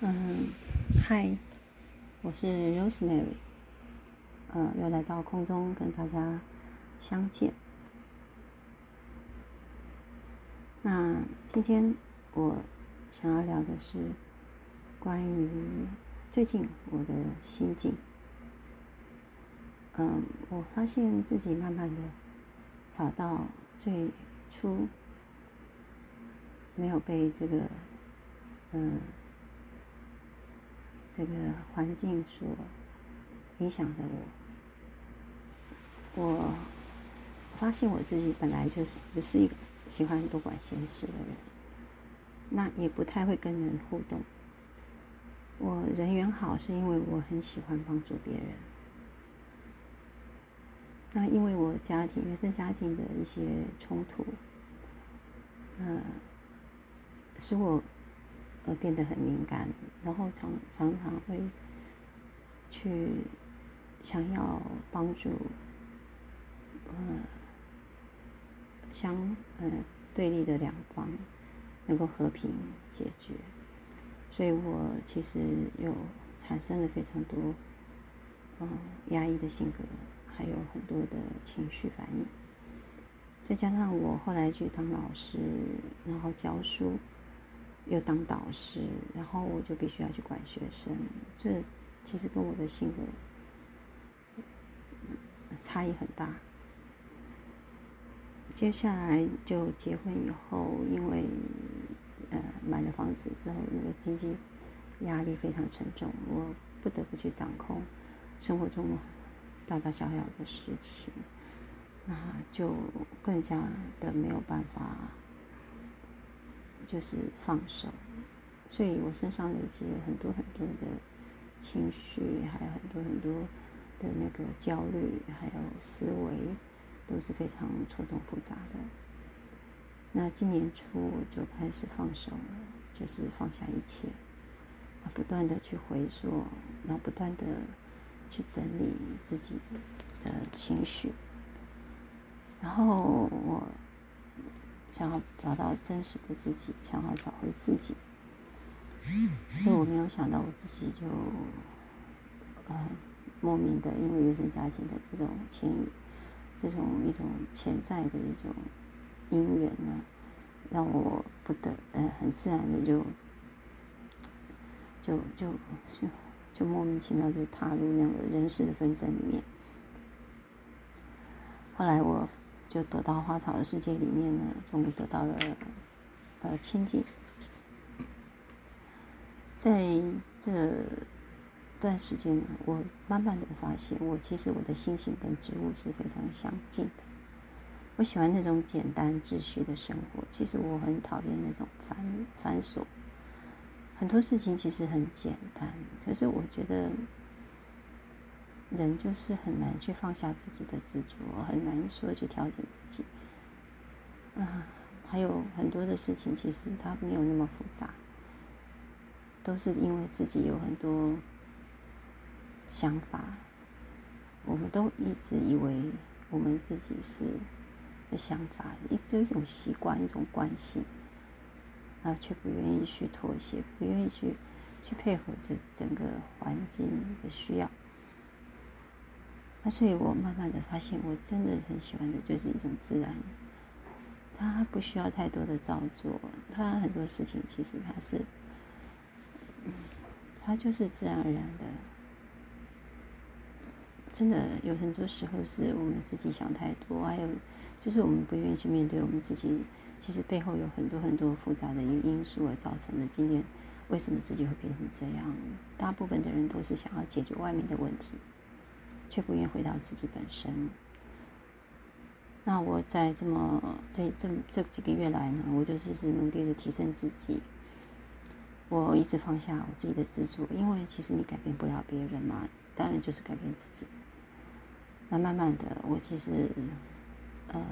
嗯，嗨，我是 Rosemary，呃，又来到空中跟大家相见。那今天我想要聊的是关于最近我的心境。嗯，我发现自己慢慢的找到最初没有被这个，嗯。这个环境所影响的我，我发现我自己本来就是不是一个喜欢多管闲事的人，那也不太会跟人互动。我人缘好是因为我很喜欢帮助别人。那因为我家庭原生家庭的一些冲突，呃，使我。而变得很敏感，然后常常常会去想要帮助，呃，相呃对立的两方能够和平解决，所以我其实有产生了非常多，嗯，压抑的性格，还有很多的情绪反应，再加上我后来去当老师，然后教书。又当导师，然后我就必须要去管学生，这其实跟我的性格差异很大。接下来就结婚以后，因为呃买了房子之后，那个经济压力非常沉重，我不得不去掌控生活中大大小小的事情，那就更加的没有办法。就是放手，所以我身上累积了很多很多的情绪，还有很多很多的那个焦虑，还有思维，都是非常错综复杂的。那今年初我就开始放手了，就是放下一切，啊，不断的去回溯，然后不断的去整理自己的情绪，然后我。想要找到真实的自己，想要找回自己，可是我没有想到我自己就，呃，莫名的因为原生家庭的这种牵引，这种一种潜在的一种因缘呢，让我不得呃很自然的就，就就就就莫名其妙就踏入那样的人事的纷争里面，后来我。就躲到花草的世界里面呢，终于得到了呃清净。在这段时间呢，我慢慢的发现，我其实我的心性跟植物是非常相近的。我喜欢那种简单秩序的生活，其实我很讨厌那种繁繁琐。很多事情其实很简单，可是我觉得。人就是很难去放下自己的执着，很难说去调整自己。啊，还有很多的事情，其实它没有那么复杂，都是因为自己有很多想法，我们都一直以为我们自己是的想法，一就一种习惯，一种惯性，啊，却不愿意去妥协，不愿意去去配合这整个环境的需要。所以，我慢慢的发现，我真的很喜欢的就是一种自然。它不需要太多的造作，它很多事情其实它是，嗯，它就是自然而然的。真的有很多时候是我们自己想太多，还有就是我们不愿意去面对我们自己，其实背后有很多很多复杂的因素而造成的。今天为什么自己会变成这样？大部分的人都是想要解决外面的问题。却不愿回到自己本身。那我在这么这这这几个月来呢，我就是一直努力的提升自己。我一直放下我自己的执着，因为其实你改变不了别人嘛，当然就是改变自己。那慢慢的，我其实呃，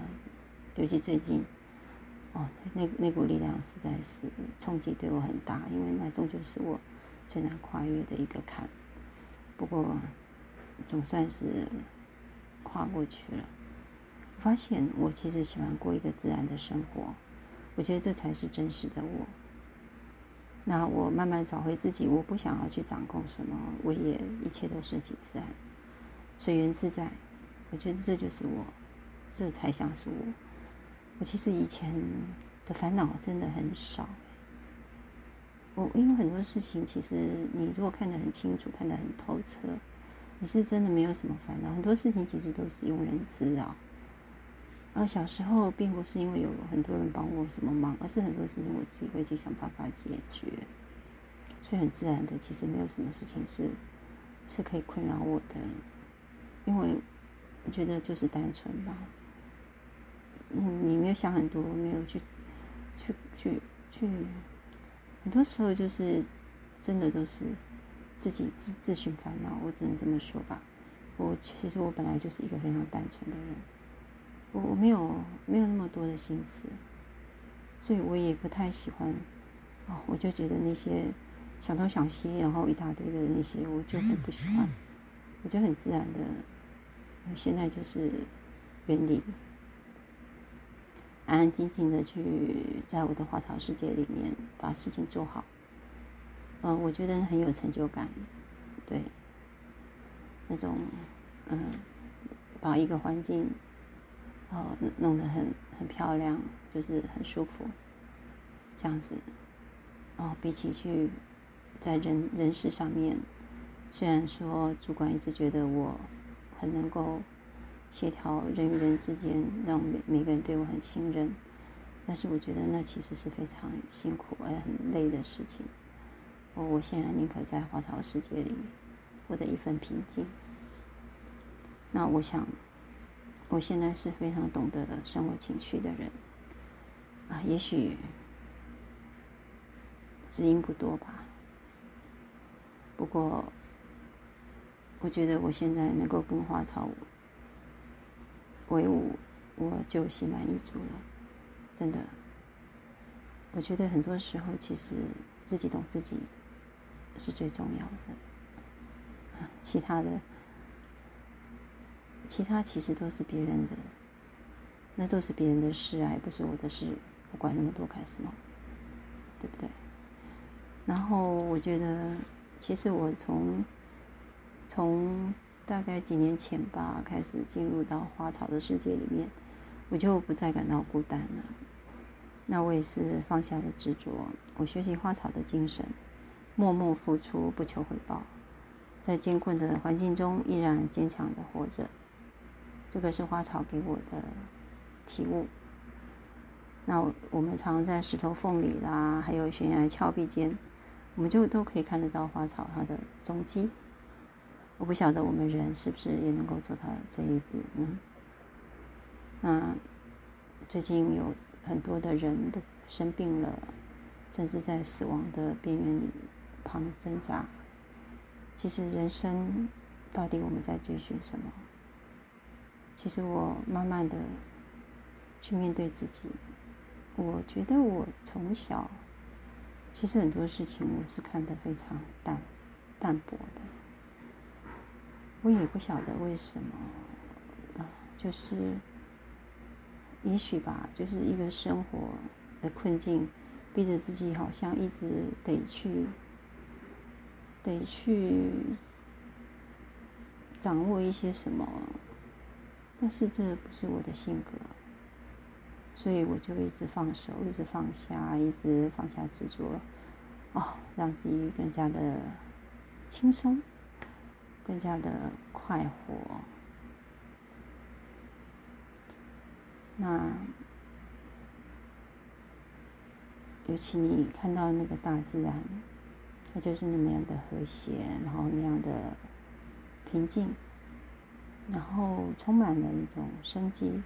尤其最近，哦，那那股力量实在是冲击对我很大，因为那终究是我最难跨越的一个坎。不过。总算是跨过去了。我发现我其实喜欢过一个自然的生活，我觉得这才是真实的我。那我慢慢找回自己，我不想要去掌控什么，我也一切都顺其自然，随缘自在。我觉得这就是我，这才像是我。我其实以前的烦恼真的很少。我因为很多事情，其实你如果看得很清楚，看得很透彻，你是真的没有什么烦恼。很多事情其实都是庸人自扰。而小时候并不是因为有很多人帮我什么忙，而是很多事情我自己会去想办法解决。所以很自然的，其实没有什么事情是是可以困扰我的，因为我觉得就是单纯吧。嗯，你没有想很多，没有去去去去。很多时候就是真的都是自己自自寻烦恼，我只能这么说吧。我其实我本来就是一个非常单纯的人，我我没有没有那么多的心思，所以我也不太喜欢。哦，我就觉得那些想东想西，然后一大堆的那些，我就很不喜欢。我就很自然的，现在就是远离。安安静静的去在我的花草世界里面把事情做好，嗯，我觉得很有成就感，对，那种嗯，把一个环境哦弄得很很漂亮，就是很舒服，这样子，哦，比起去在人人事上面，虽然说主管一直觉得我很能够。协调人与人之间，让每每个人对我很信任，但是我觉得那其实是非常辛苦而很累的事情。我我现在宁可在花草世界里获得一份平静。那我想，我现在是非常懂得生活情趣的人啊，也许知音不多吧。不过，我觉得我现在能够跟花草。为伍，我就心满意足了。真的，我觉得很多时候，其实自己懂自己是最重要的。其他的，其他其实都是别人的，那都是别人的事啊，也不是我的事。我管那么多干什么？对不对？然后我觉得，其实我从从。大概几年前吧，开始进入到花草的世界里面，我就不再感到孤单了。那我也是放下了执着，我学习花草的精神，默默付出，不求回报，在艰困的环境中依然坚强的活着。这个是花草给我的体悟。那我们常在石头缝里啦，还有悬崖峭壁间，我们就都可以看得到花草它的踪迹。我不晓得我们人是不是也能够做到这一点呢？那最近有很多的人都生病了，甚至在死亡的边缘里旁的挣扎。其实人生到底我们在追寻什么？其实我慢慢的去面对自己，我觉得我从小其实很多事情我是看得非常淡淡薄的。我也不晓得为什么，啊，就是，也许吧，就是一个生活的困境，逼着自己好像一直得去，得去掌握一些什么，但是这不是我的性格，所以我就一直放手，一直放下，一直放下执着，哦，让自己更加的轻松。更加的快活。那尤其你看到那个大自然，它就是那么样的和谐，然后那样的平静，然后充满了一种生机。